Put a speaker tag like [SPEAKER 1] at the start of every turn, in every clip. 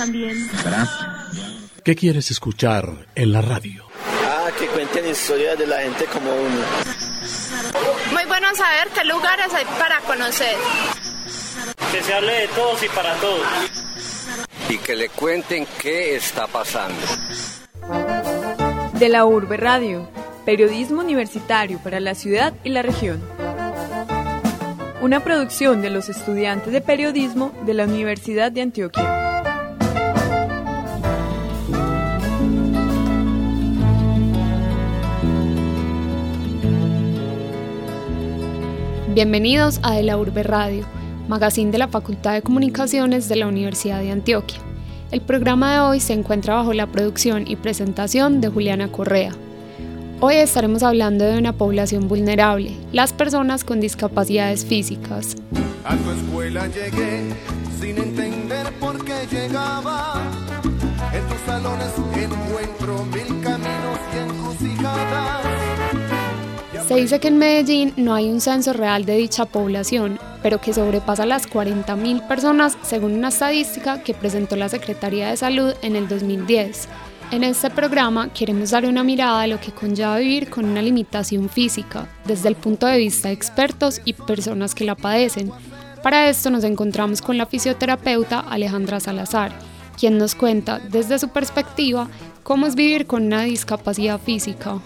[SPEAKER 1] también.
[SPEAKER 2] ¿Qué quieres escuchar en la radio?
[SPEAKER 3] Ah, que cuenten historias de la gente como uno.
[SPEAKER 4] Muy bueno saber qué lugares hay para conocer.
[SPEAKER 5] Que se hable de todos y para todos.
[SPEAKER 6] Y que le cuenten qué está pasando.
[SPEAKER 7] De la Urbe Radio, periodismo universitario para la ciudad y la región. Una producción de los estudiantes de periodismo de la Universidad de Antioquia.
[SPEAKER 8] Bienvenidos a De la Urbe Radio, magazine de la Facultad de Comunicaciones de la Universidad de Antioquia. El programa de hoy se encuentra bajo la producción y presentación de Juliana Correa. Hoy estaremos hablando de una población vulnerable, las personas con discapacidades físicas.
[SPEAKER 9] A tu escuela llegué sin entender por qué llegaba. En tus salones encuentro mil caminos y encrucijadas.
[SPEAKER 8] Se dice que en Medellín no hay un censo real de dicha población, pero que sobrepasa las 40.000 personas según una estadística que presentó la Secretaría de Salud en el 2010. En este programa queremos dar una mirada a lo que conlleva vivir con una limitación física, desde el punto de vista de expertos y personas que la padecen. Para esto nos encontramos con la fisioterapeuta Alejandra Salazar, quien nos cuenta desde su perspectiva cómo es vivir con una discapacidad física.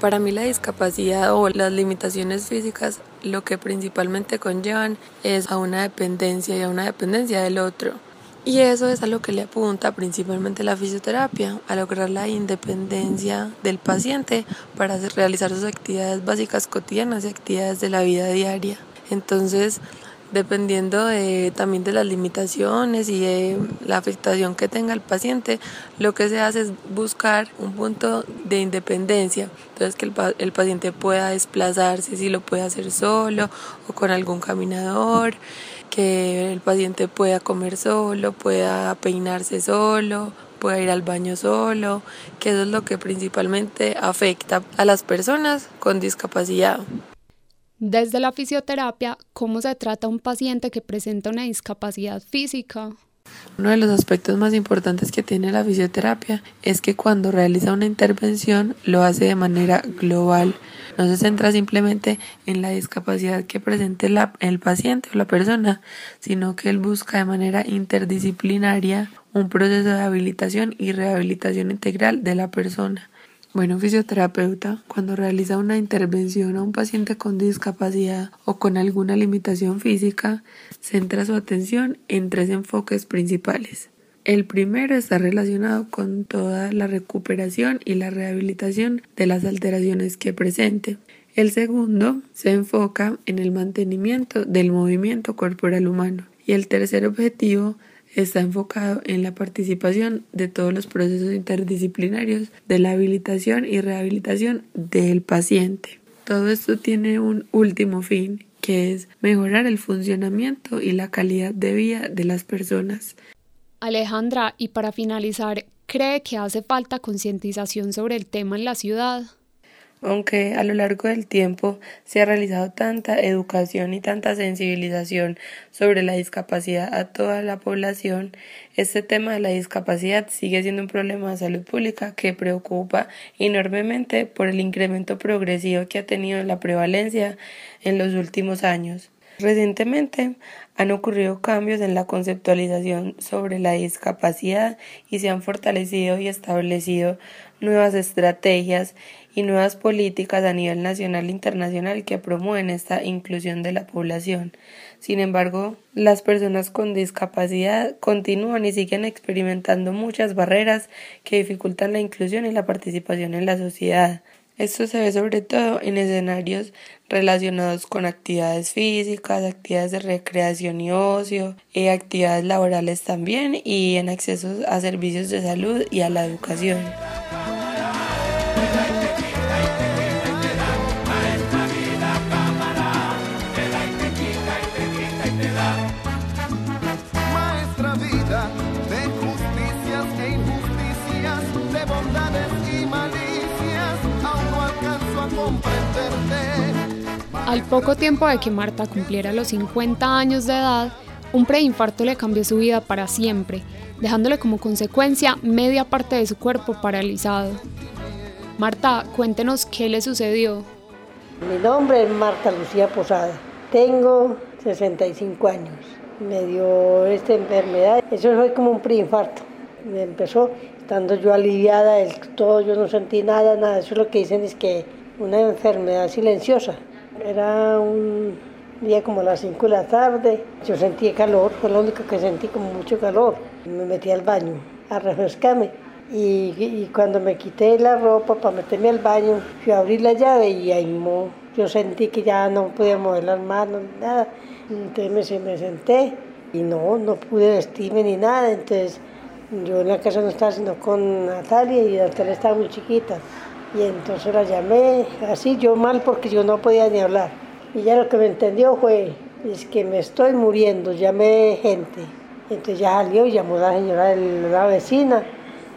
[SPEAKER 10] Para mí la discapacidad o las limitaciones físicas lo que principalmente conllevan es a una dependencia y a una dependencia del otro. Y eso es a lo que le apunta principalmente la fisioterapia, a lograr la independencia del paciente para realizar sus actividades básicas cotidianas y actividades de la vida diaria. Entonces, dependiendo de, también de las limitaciones y de la afectación que tenga el paciente, lo que se hace es buscar un punto de independencia, entonces que el, el paciente pueda desplazarse, si lo puede hacer solo o con algún caminador, que el paciente pueda comer solo, pueda peinarse solo, pueda ir al baño solo, que eso es lo que principalmente afecta a las personas con discapacidad.
[SPEAKER 8] Desde la fisioterapia, ¿cómo se trata un paciente que presenta una discapacidad física?
[SPEAKER 10] Uno de los aspectos más importantes que tiene la fisioterapia es que cuando realiza una intervención lo hace de manera global. No se centra simplemente en la discapacidad que presente el paciente o la persona, sino que él busca de manera interdisciplinaria un proceso de habilitación y rehabilitación integral de la persona. Bueno, fisioterapeuta, cuando realiza una intervención a un paciente con discapacidad o con alguna limitación física, centra su atención en tres enfoques principales. El primero está relacionado con toda la recuperación y la rehabilitación de las alteraciones que presente. El segundo se enfoca en el mantenimiento del movimiento corporal humano. Y el tercer objetivo está enfocado en la participación de todos los procesos interdisciplinarios de la habilitación y rehabilitación del paciente. Todo esto tiene un último fin, que es mejorar el funcionamiento y la calidad de vida de las personas.
[SPEAKER 8] Alejandra, y para finalizar, ¿cree que hace falta concientización sobre el tema en la ciudad?
[SPEAKER 10] Aunque a lo largo del tiempo se ha realizado tanta educación y tanta sensibilización sobre la discapacidad a toda la población, este tema de la discapacidad sigue siendo un problema de salud pública que preocupa enormemente por el incremento progresivo que ha tenido la prevalencia en los últimos años. Recientemente han ocurrido cambios en la conceptualización sobre la discapacidad y se han fortalecido y establecido nuevas estrategias y nuevas políticas a nivel nacional e internacional que promueven esta inclusión de la población. Sin embargo, las personas con discapacidad continúan y siguen experimentando muchas barreras que dificultan la inclusión y la participación en la sociedad. Esto se ve sobre todo en escenarios relacionados con actividades físicas, actividades de recreación y ocio, y actividades laborales también y en acceso a servicios de salud y a la educación.
[SPEAKER 8] Al poco tiempo de que Marta cumpliera los 50 años de edad, Un preinfarto le cambió su vida para siempre, dejándole como consecuencia media parte de su cuerpo paralizado. Marta, cuéntenos qué le sucedió.
[SPEAKER 1] Mi nombre es Marta Lucía Posada. Tengo 65 años. Me dio esta enfermedad. Eso fue como un preinfarto. Me empezó estando yo aliviada todo, yo no sentí nada, nada. Eso es lo que dicen es que una enfermedad silenciosa. Era un día como a las 5 de la tarde. Yo sentí calor, fue lo único que sentí como mucho calor. Me metí al baño a refrescarme. Y, cuando me quité la ropa para meterme al baño, fui a abrir la llave y ahí yo sentí que ya no podía mover las manos, nada. Entonces me, me senté y no, no pude vestirme ni nada. Entonces yo en la casa no estaba sino con Natalia y Natalia estaba muy chiquita. Y entonces la llamé, así yo mal porque yo no podía ni hablar. Y ya lo que me entendió fue, es que me estoy muriendo, llamé gente. Entonces ya salió y llamó la señora de la vecina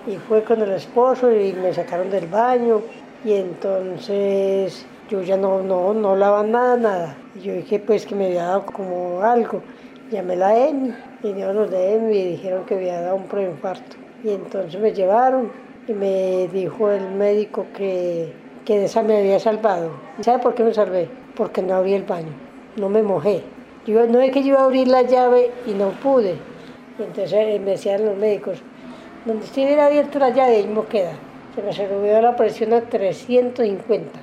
[SPEAKER 1] y fue con el esposo y me sacaron del baño y entonces yo ya no, no, no hablaba nada, nada. Y yo dije pues que me había dado como algo. Llamé a la EMI, vinieron los de EMI y dijeron que había dado un preinfarto. Y entonces me llevaron y me dijo el médico que, que esa me había salvado. ¿Sabe por qué me salvé? Porque no abrí el baño, no me mojé. Yo, no es que yo iba a abrir la llave y no pude. Entonces eh, me decían los médicos, donde estuviera abierto la llave, ahí me queda. Se me subió la presión a 350.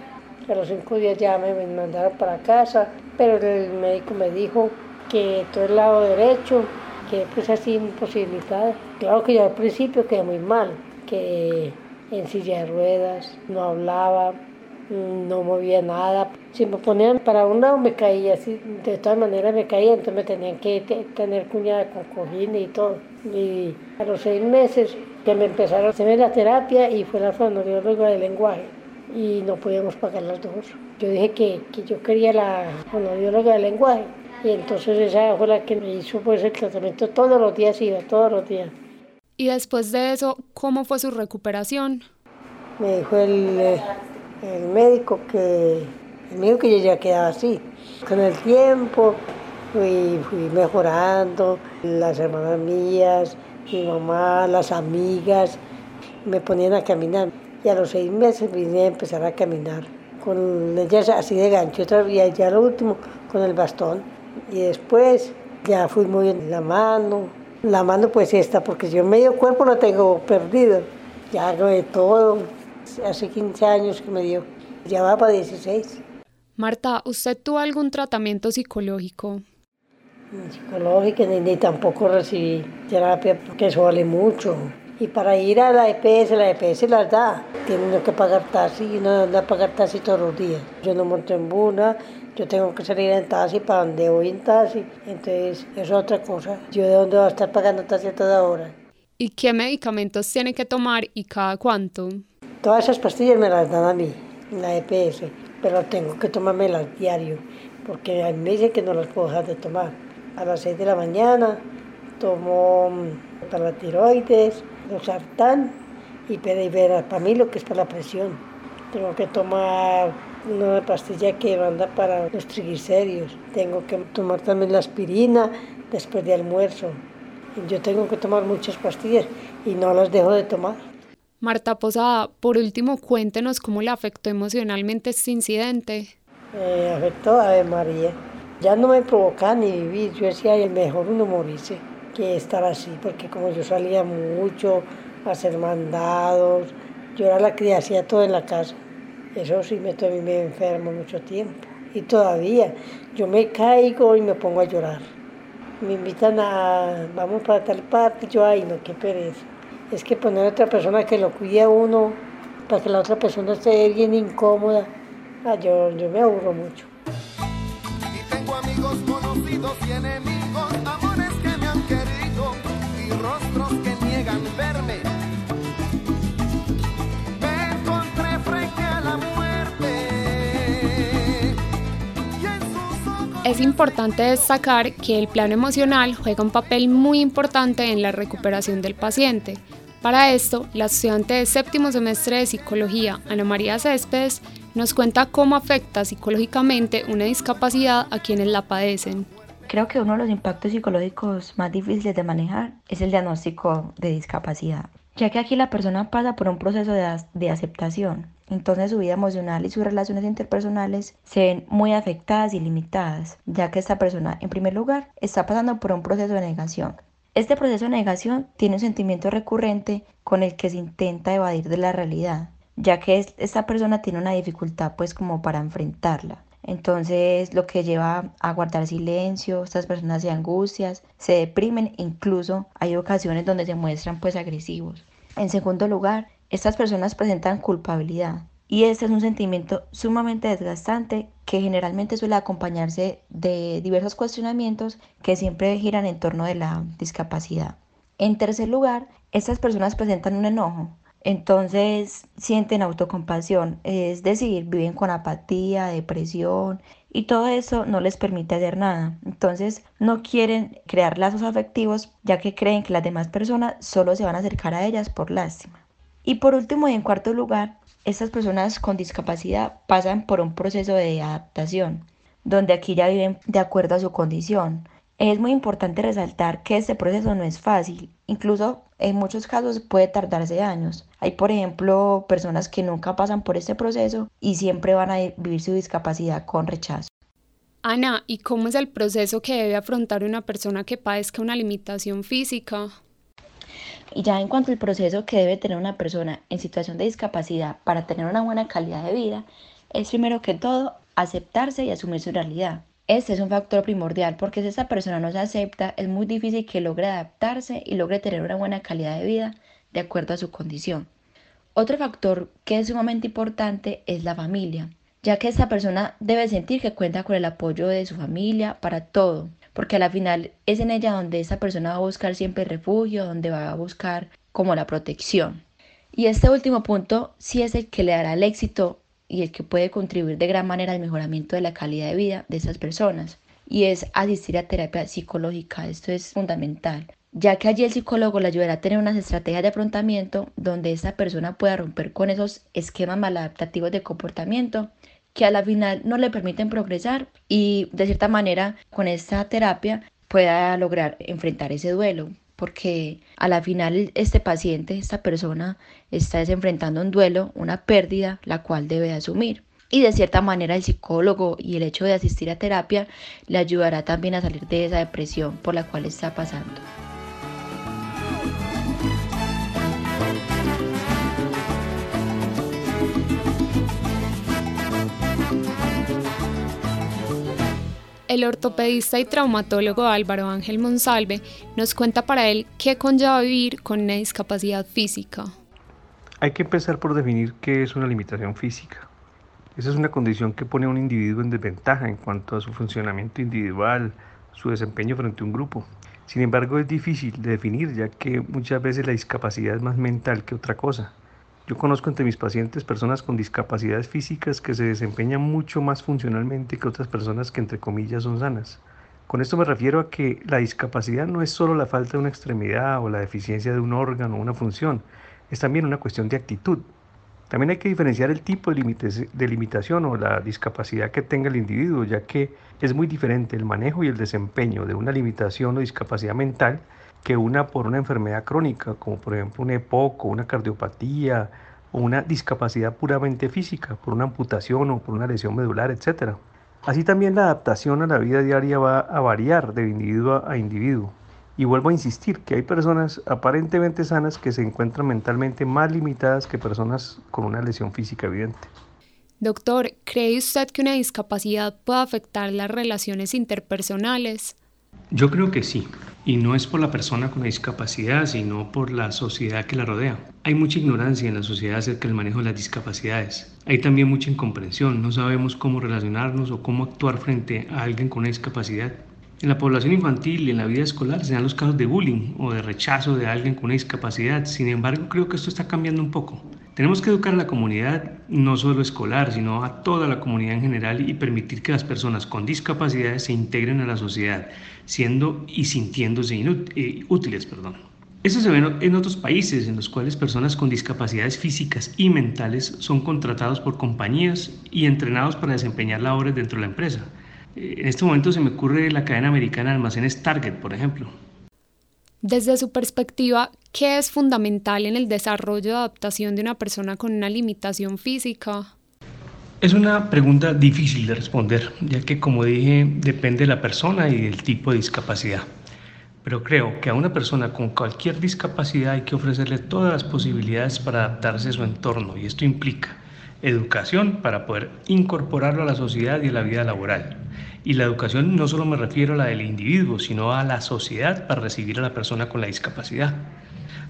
[SPEAKER 1] A los cinco días ya me mandaron para casa, pero el médico me dijo que todo el lado derecho, que pues así imposibilitado. Claro que yo al principio quedé muy mal, que en silla de ruedas, no hablaba, no movía nada. Si me ponían para un lado me caía, así, de todas maneras me caía, entonces me tenían que tener cuñada con cojines y todo. Y a los seis meses que me empezaron a hacer la terapia y fue la fonoaudióloga del lenguaje y no podíamos pagar las dos. Yo dije que, que yo quería la fonoaudióloga del lenguaje y entonces esa fue la que me hizo pues el tratamiento todos los días, iba todos los días.
[SPEAKER 8] Y después de eso, ¿cómo fue su recuperación?
[SPEAKER 1] Me dijo el, eh, el médico que el médico que yo ya quedaba así. Con el tiempo fui, mejorando, las hermanas mías, mi mamá, las amigas, me ponían a caminar. Y a los seis meses vine a empezar a caminar con ellas así de gancho y ya lo último con el bastón. Y después ya fui muy en la mano, la mano pues esta, porque yo medio cuerpo lo tengo perdido, ya hago de todo, hace 15 años que me dio, ya va para 16.
[SPEAKER 8] Marta, ¿usted tuvo algún tratamiento psicológico?
[SPEAKER 1] Psicológico, ni, ni tampoco recibí terapia porque eso vale mucho. Y para ir a la EPS, la EPS las da. Tienen que pagar taxi y no anda a pagar taxi todos los días. Yo no monto en buna, yo tengo que salir en taxi para donde voy en taxi. Entonces, es otra cosa. Yo de dónde voy a estar pagando taxi a toda hora.
[SPEAKER 8] ¿Y qué medicamentos tiene que tomar y cada cuánto?
[SPEAKER 1] Todas esas pastillas me las dan a mí, la EPS, pero tengo que tomármelas diario, porque a mí me dicen que no las puedo dejar de tomar. A las 6 de la mañana tomo mm, para la tiroides, sartán y para mí lo que es para la presión. Tengo que tomar una pastilla que manda para los triglicéridos. Tengo que tomar también la aspirina después de almuerzo. Yo tengo que tomar muchas pastillas y no las dejo de tomar.
[SPEAKER 8] Marta Posada, por último, cuéntenos cómo le afectó emocionalmente este incidente.
[SPEAKER 1] Me afectó a María. Ya no me provocaba ni vivir. Yo decía, el mejor uno morirse que estar así, porque como yo salía mucho a hacer mandados, yo era la que hacía todo en la casa. Eso sí me, me enfermo mucho tiempo. Y todavía yo me caigo y me pongo a llorar. Me invitan a, vamos para tal parte, yo, ay, no, qué pereza es que poner a otra persona que lo cuide a uno para que la otra persona esté bien incómoda, ah, yo, yo me aburro mucho.
[SPEAKER 9] Y tengo amigos conocidos
[SPEAKER 8] Es importante destacar que el plano emocional juega un papel muy importante en la recuperación del paciente para esto, la estudiante de séptimo semestre de psicología, Ana María Céspedes, nos cuenta cómo afecta psicológicamente una discapacidad a quienes la padecen.
[SPEAKER 11] Creo que uno de los impactos psicológicos más difíciles de manejar es el diagnóstico de discapacidad, ya que aquí la persona pasa por un proceso de, de aceptación. Entonces su vida emocional y sus relaciones interpersonales se ven muy afectadas y limitadas, ya que esta persona, en primer lugar, está pasando por un proceso de negación. Este proceso de negación tiene un sentimiento recurrente con el que se intenta evadir de la realidad, ya que esta persona tiene una dificultad pues como para enfrentarla. Entonces lo que lleva a guardar silencio, estas personas se angustian, se deprimen, incluso hay ocasiones donde se muestran pues agresivos. En segundo lugar, estas personas presentan culpabilidad y este es un sentimiento sumamente desgastante que generalmente suele acompañarse de diversos cuestionamientos que siempre giran en torno de la discapacidad. En tercer lugar, estas personas presentan un enojo, entonces sienten autocompasión, es decir, viven con apatía, depresión y todo eso no les permite hacer nada. Entonces no quieren crear lazos afectivos ya que creen que las demás personas solo se van a acercar a ellas por lástima. Y por último y en cuarto lugar, estas personas con discapacidad pasan por un proceso de adaptación, donde aquí ya viven de acuerdo a su condición. Es muy importante resaltar que este proceso no es fácil, incluso en muchos casos puede tardarse años. Hay, por ejemplo, personas que nunca pasan por este proceso y siempre van a vivir su discapacidad con rechazo.
[SPEAKER 8] Ana, ¿y cómo es el proceso que debe afrontar una persona que padezca una limitación física?
[SPEAKER 11] Y ya en cuanto al proceso que debe tener una persona en situación de discapacidad para tener una buena calidad de vida, es primero que todo aceptarse y asumir su realidad. Este es un factor primordial porque si esa persona no se acepta, es muy difícil que logre adaptarse y logre tener una buena calidad de vida de acuerdo a su condición. Otro factor que es sumamente importante es la familia, ya que esta persona debe sentir que cuenta con el apoyo de su familia para todo, porque a la final es en ella donde esa persona va a buscar siempre refugio, donde va a buscar como la protección. Y este último punto sí es el que le dará el éxito y el que puede contribuir de gran manera al mejoramiento de la calidad de vida de esas personas y es asistir a terapia psicológica. Esto es fundamental, ya que allí el psicólogo le ayudará a tener unas estrategias de afrontamiento donde esa persona pueda romper con esos esquemas maladaptativos de comportamiento que a la final no le permiten progresar y de cierta manera con esta terapia pueda lograr enfrentar ese duelo porque a la final este paciente, esta persona, está enfrentando un duelo, una pérdida, la cual debe asumir. Y de cierta manera el psicólogo y el hecho de asistir a terapia le ayudará también a salir de esa depresión por la cual está pasando.
[SPEAKER 8] El ortopedista y traumatólogo Álvaro Ángel Monsalve nos cuenta para él qué conlleva vivir con una discapacidad física.
[SPEAKER 12] Hay que empezar por definir qué es una limitación física. Esa es una condición que pone a un individuo en desventaja en cuanto a su funcionamiento individual, su desempeño frente a un grupo. Sin embargo, es difícil de definir ya que muchas veces la discapacidad es más mental que otra cosa. Yo conozco entre mis pacientes personas con discapacidades físicas que se desempeñan mucho más funcionalmente que otras personas que entre comillas son sanas. Con esto me refiero a que la discapacidad no es solo la falta de una extremidad o la deficiencia de un órgano o una función, es también una cuestión de actitud. También hay que diferenciar el tipo de, limitación o la discapacidad que tenga el individuo, ya que es muy diferente el manejo y el desempeño de una limitación o discapacidad mental que una por una enfermedad crónica, como por ejemplo un EPOC o una cardiopatía o una discapacidad puramente física, por una amputación o por una lesión medular, etc. Así también la adaptación a la vida diaria va a variar de individuo a individuo. Y vuelvo a insistir que hay personas aparentemente sanas que se encuentran mentalmente más limitadas que personas con una lesión física evidente.
[SPEAKER 8] Doctor, ¿cree usted que una discapacidad puede afectar las relaciones interpersonales?
[SPEAKER 12] Yo creo que sí, y no es por la persona con la discapacidad, sino por la sociedad que la rodea. Hay mucha ignorancia en la sociedad acerca del manejo de las discapacidades. Hay también mucha incomprensión, no sabemos cómo relacionarnos o cómo actuar frente a alguien con una discapacidad. En la población infantil y en la vida escolar se dan los casos de bullying o de rechazo de alguien con una discapacidad. Sin embargo, creo que esto está cambiando un poco. Tenemos que educar a la comunidad, no solo escolar, sino a toda la comunidad en general y permitir que las personas con discapacidades se integren a la sociedad, siendo y sintiéndose eh, útiles. Perdón. Eso se ve en otros países en los cuales personas con discapacidades físicas y mentales son contratados por compañías y entrenados para desempeñar labores dentro de la empresa. Eh, en este momento se me ocurre la cadena americana de almacenes Target, por ejemplo.
[SPEAKER 8] Desde su perspectiva, ¿qué es fundamental en el desarrollo de adaptación de una persona con una limitación física?
[SPEAKER 12] Es una pregunta difícil de responder, ya que como dije, depende de la persona y del tipo de discapacidad. Pero creo que a una persona con cualquier discapacidad hay que ofrecerle todas las posibilidades para adaptarse a su entorno y esto implica educación para poder incorporarlo a la sociedad y a la vida laboral. Y la educación no solo me refiero a la del individuo, sino a la sociedad para recibir a la persona con la discapacidad.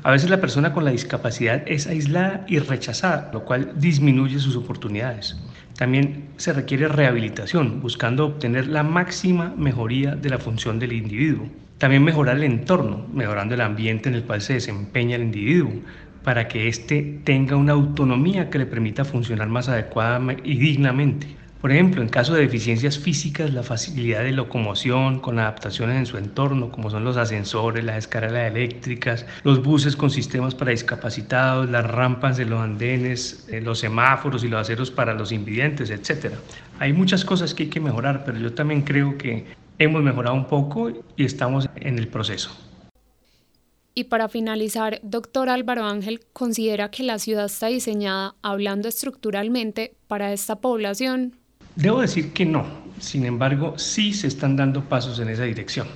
[SPEAKER 12] A veces la persona con la discapacidad es aislada y rechazada, lo cual disminuye sus oportunidades. También se requiere rehabilitación, buscando obtener la máxima mejoría de la función del individuo. También mejorar el entorno, mejorando el ambiente en el cual se desempeña el individuo, para que éste tenga una autonomía que le permita funcionar más adecuada y dignamente. Por ejemplo, en caso de deficiencias físicas, la facilidad de locomoción con adaptaciones en su entorno, como son los ascensores, las escaleras eléctricas, los buses con sistemas para discapacitados, las rampas de los andenes, eh, los semáforos y los aceros para los invidentes, etc. Hay muchas cosas que hay que mejorar, pero yo también creo que hemos mejorado un poco y estamos en el proceso.
[SPEAKER 8] Y para finalizar, doctor Álvaro Ángel considera que la ciudad está diseñada, hablando estructuralmente, para esta población.
[SPEAKER 12] Debo decir que no, sin embargo, sí se están dando pasos en esa dirección.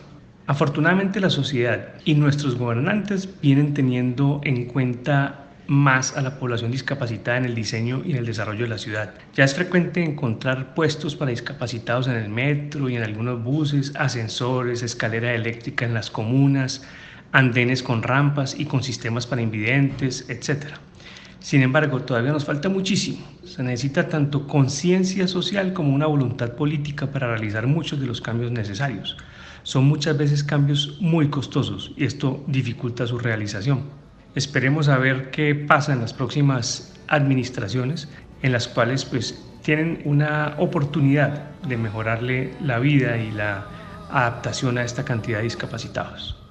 [SPEAKER 12] Afortunadamente la sociedad y nuestros gobernantes vienen teniendo en cuenta más a la población discapacitada en el diseño y en el desarrollo de la ciudad. Ya es frecuente encontrar puestos para discapacitados en el metro y en algunos buses, ascensores, escalera eléctrica en las comunas, andenes con rampas y con sistemas para invidentes, etc. Sin embargo, todavía nos falta muchísimo. Se necesita tanto conciencia social como una voluntad política para realizar muchos de los cambios necesarios. Son muchas veces cambios muy costosos y esto dificulta su realización. Esperemos a ver qué pasa en las próximas administraciones en las cuales pues tienen una oportunidad de mejorarle la vida y la adaptación a esta cantidad de discapacitados.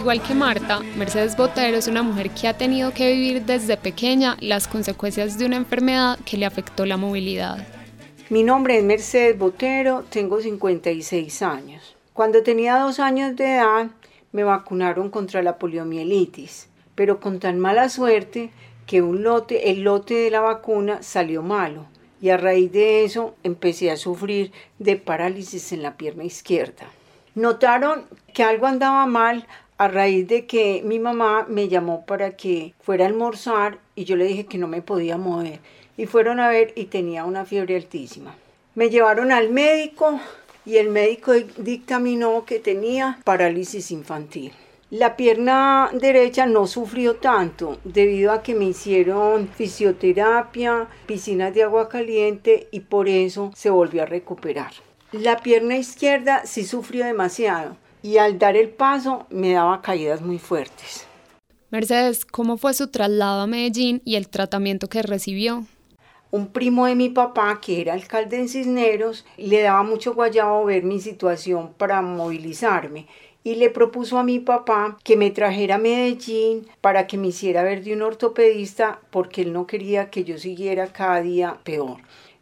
[SPEAKER 8] Igual que Marta, Mercedes Botero es una mujer que ha tenido que vivir desde pequeña las consecuencias de una enfermedad que le afectó la movilidad.
[SPEAKER 13] Mi nombre es Mercedes Botero, tengo 56 años. Cuando tenía dos años de edad me vacunaron contra la poliomielitis, pero con tan mala suerte que un lote, el lote de la vacuna salió malo y a raíz de eso empecé a sufrir de parálisis en la pierna izquierda. Notaron que algo andaba mal a raíz de que mi mamá me llamó para que fuera a almorzar y yo le dije que no me podía mover. Y fueron a ver y tenía una fiebre altísima. Me llevaron al médico y el médico dictaminó que tenía parálisis infantil. La pierna derecha no sufrió tanto debido a que me hicieron fisioterapia, piscinas de agua caliente y por eso se volvió a recuperar. La pierna izquierda sí sufrió demasiado y al dar el paso me daba caídas muy fuertes.
[SPEAKER 8] Mercedes, ¿cómo fue su traslado a Medellín y el tratamiento que recibió?
[SPEAKER 13] Un primo de mi papá, que era alcalde en Cisneros, le daba mucho guayabo ver mi situación para movilizarme y le propuso a mi papá que me trajera a Medellín para que me hiciera ver de un ortopedista porque él no quería que yo siguiera cada día peor.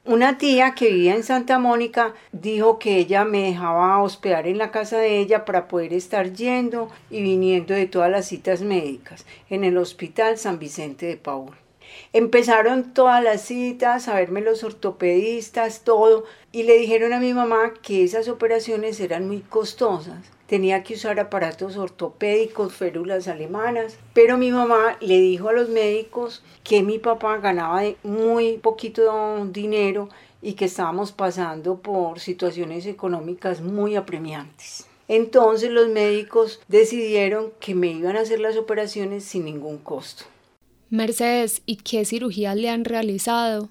[SPEAKER 13] Una tía que vivía en Santa Mónica dijo que ella me dejaba hospedar en la casa de ella para poder estar yendo y viniendo de todas las citas médicas en el Hospital San Vicente de Paul. Empezaron todas las citas, a verme los ortopedistas, todo, y le dijeron a mi mamá que esas operaciones eran muy costosas tenía que usar aparatos ortopédicos, férulas alemanas, pero mi mamá le dijo a los médicos que mi papá ganaba muy poquito dinero y que estábamos pasando por situaciones económicas muy apremiantes. Entonces los médicos decidieron que me iban a hacer las operaciones sin ningún costo.
[SPEAKER 8] Mercedes, ¿y qué cirugías le han realizado?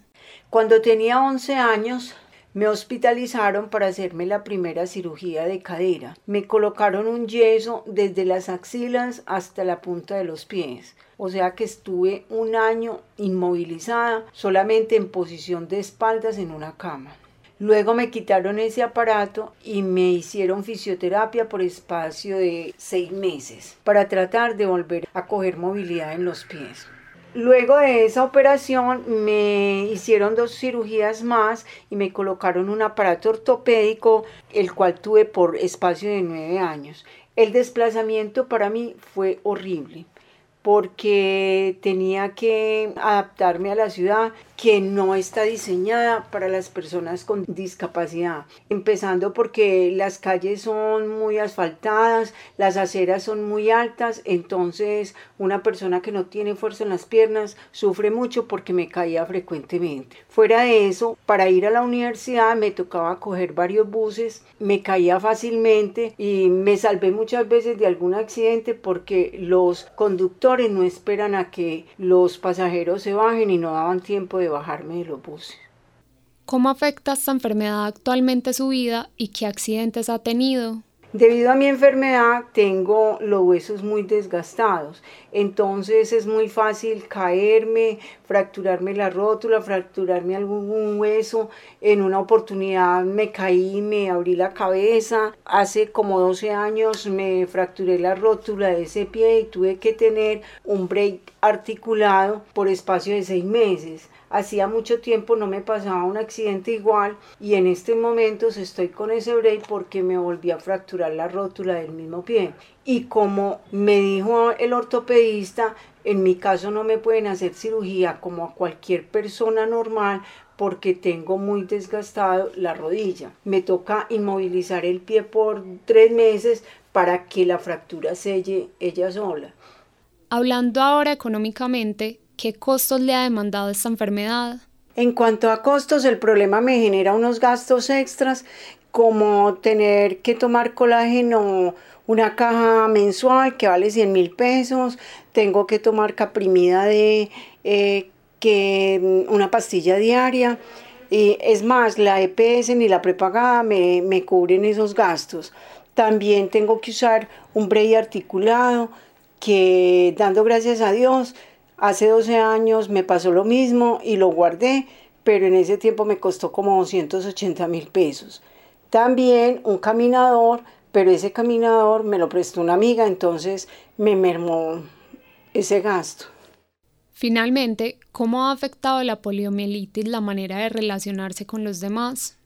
[SPEAKER 13] Cuando tenía 11 años me hospitalizaron para hacerme la primera cirugía de cadera. Me colocaron un yeso desde las axilas hasta la punta de los pies. O sea que estuve un año inmovilizada, solamente en posición de espaldas en una cama. Luego me quitaron ese aparato y me hicieron fisioterapia por espacio de seis meses para tratar de volver a coger movilidad en los pies. Luego de esa operación me hicieron dos cirugías más y me colocaron un aparato ortopédico, el cual tuve por espacio de nueve años. El desplazamiento para mí fue horrible porque tenía que adaptarme a la ciudad que no está diseñada para las personas con discapacidad. Empezando porque las calles son muy asfaltadas, las aceras son muy altas, entonces una persona que no tiene fuerza en las piernas sufre mucho porque me caía frecuentemente. Fuera de eso, para ir a la universidad me tocaba coger varios buses, me caía fácilmente y me salvé muchas veces de algún accidente porque los conductores no esperan a que los pasajeros se bajen y no daban tiempo de bajarme de los buses.
[SPEAKER 8] ¿Cómo afecta esta enfermedad actualmente su vida y qué accidentes ha tenido?
[SPEAKER 13] Debido a mi enfermedad tengo los huesos muy desgastados, entonces es muy fácil caerme, fracturarme la rótula, fracturarme algún hueso. En una oportunidad me caí, me abrí la cabeza. Hace como 12 años me fracturé la rótula de ese pie y tuve que tener un break articulado por espacio de seis meses. Hacía mucho tiempo no me pasaba un accidente igual y en este momento estoy con ese break porque me volví a fracturar la rótula del mismo pie. Y como me dijo el ortopedista, en mi caso no me pueden hacer cirugía como a cualquier persona normal porque tengo muy desgastado la rodilla. Me toca inmovilizar el pie por tres meses para que la fractura selle ella sola.
[SPEAKER 8] Hablando ahora económicamente, ¿Qué costos le ha demandado esta enfermedad?
[SPEAKER 13] En cuanto a costos, el problema me genera unos gastos extras como tener que tomar colágeno una caja mensual que vale 100 mil pesos, tengo que tomar caprimida de eh, que mm, una pastilla diaria. Y es más, la EPS ni la prepagada me, cubren esos gastos. También tengo que usar un brey articulado que dando gracias a Dios Hace 12 años me pasó lo mismo y lo guardé, pero en ese tiempo me costó como 280 mil pesos. También un caminador, pero ese caminador me lo prestó una amiga, entonces me mermó ese gasto.
[SPEAKER 8] Finalmente, ¿cómo ha afectado la poliomielitis la manera de relacionarse con los demás?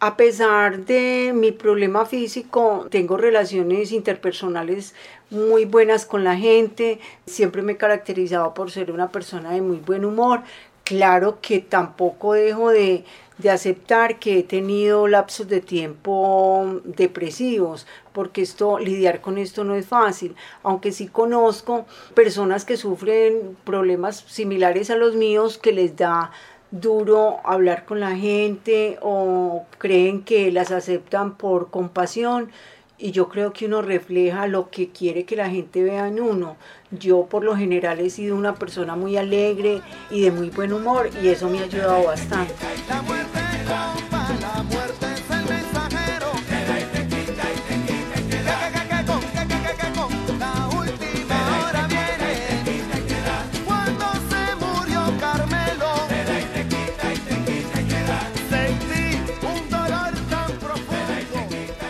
[SPEAKER 13] A pesar de mi problema físico, tengo relaciones interpersonales muy buenas con la gente. Siempre me he caracterizado por ser una persona de muy buen humor. Claro que tampoco dejo de, de aceptar que he tenido lapsos de tiempo depresivos, porque esto, lidiar con esto no es fácil, aunque sí conozco personas que sufren problemas similares a los míos que les da duro hablar con la gente o creen que las aceptan por compasión y yo creo que uno refleja lo que quiere que la gente vea en uno. Yo por lo general he sido una persona muy alegre y de muy buen humor y eso me ha ayudado bastante.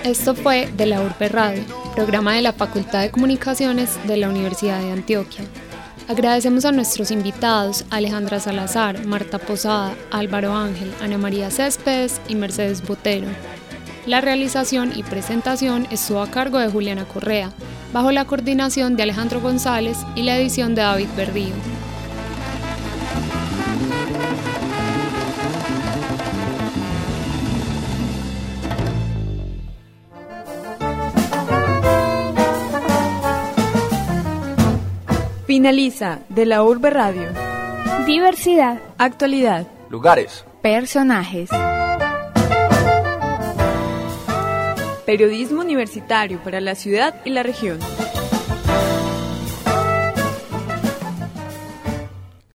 [SPEAKER 8] Esto fue de la Urbe Radio, programa de la Facultad de Comunicaciones de la Universidad de Antioquia. Agradecemos a nuestros invitados Alejandra Salazar, Marta Posada, Álvaro Ángel, Ana María Céspedes y Mercedes Botero. La realización y presentación estuvo a cargo de Juliana Correa, bajo la coordinación de Alejandro González y la edición de David Verdío.
[SPEAKER 7] Finaliza de la Urbe Radio.
[SPEAKER 14] Diversidad.
[SPEAKER 7] Actualidad.
[SPEAKER 15] Lugares.
[SPEAKER 14] Personajes.
[SPEAKER 7] Periodismo universitario para la ciudad y la región.